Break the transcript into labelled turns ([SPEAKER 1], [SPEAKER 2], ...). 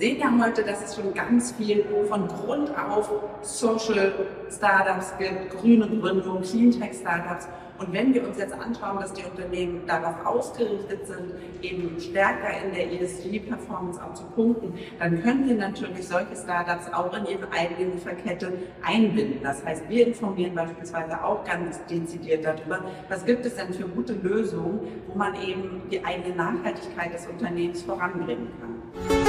[SPEAKER 1] sehen ja heute, dass es schon ganz viel von Grund auf Social Startups gibt, grüne Gründung, Cleantech Startups. Und wenn wir uns jetzt anschauen, dass die Unternehmen darauf ausgerichtet sind, eben stärker in der ESG-Performance auch zu punkten, dann können wir natürlich solche Startups auch in ihre eigene Lieferkette einbinden. Das heißt, wir informieren beispielsweise auch ganz dezidiert darüber, was gibt es denn für gute Lösungen, wo man eben die eigene Nachhaltigkeit des Unternehmens voranbringen kann.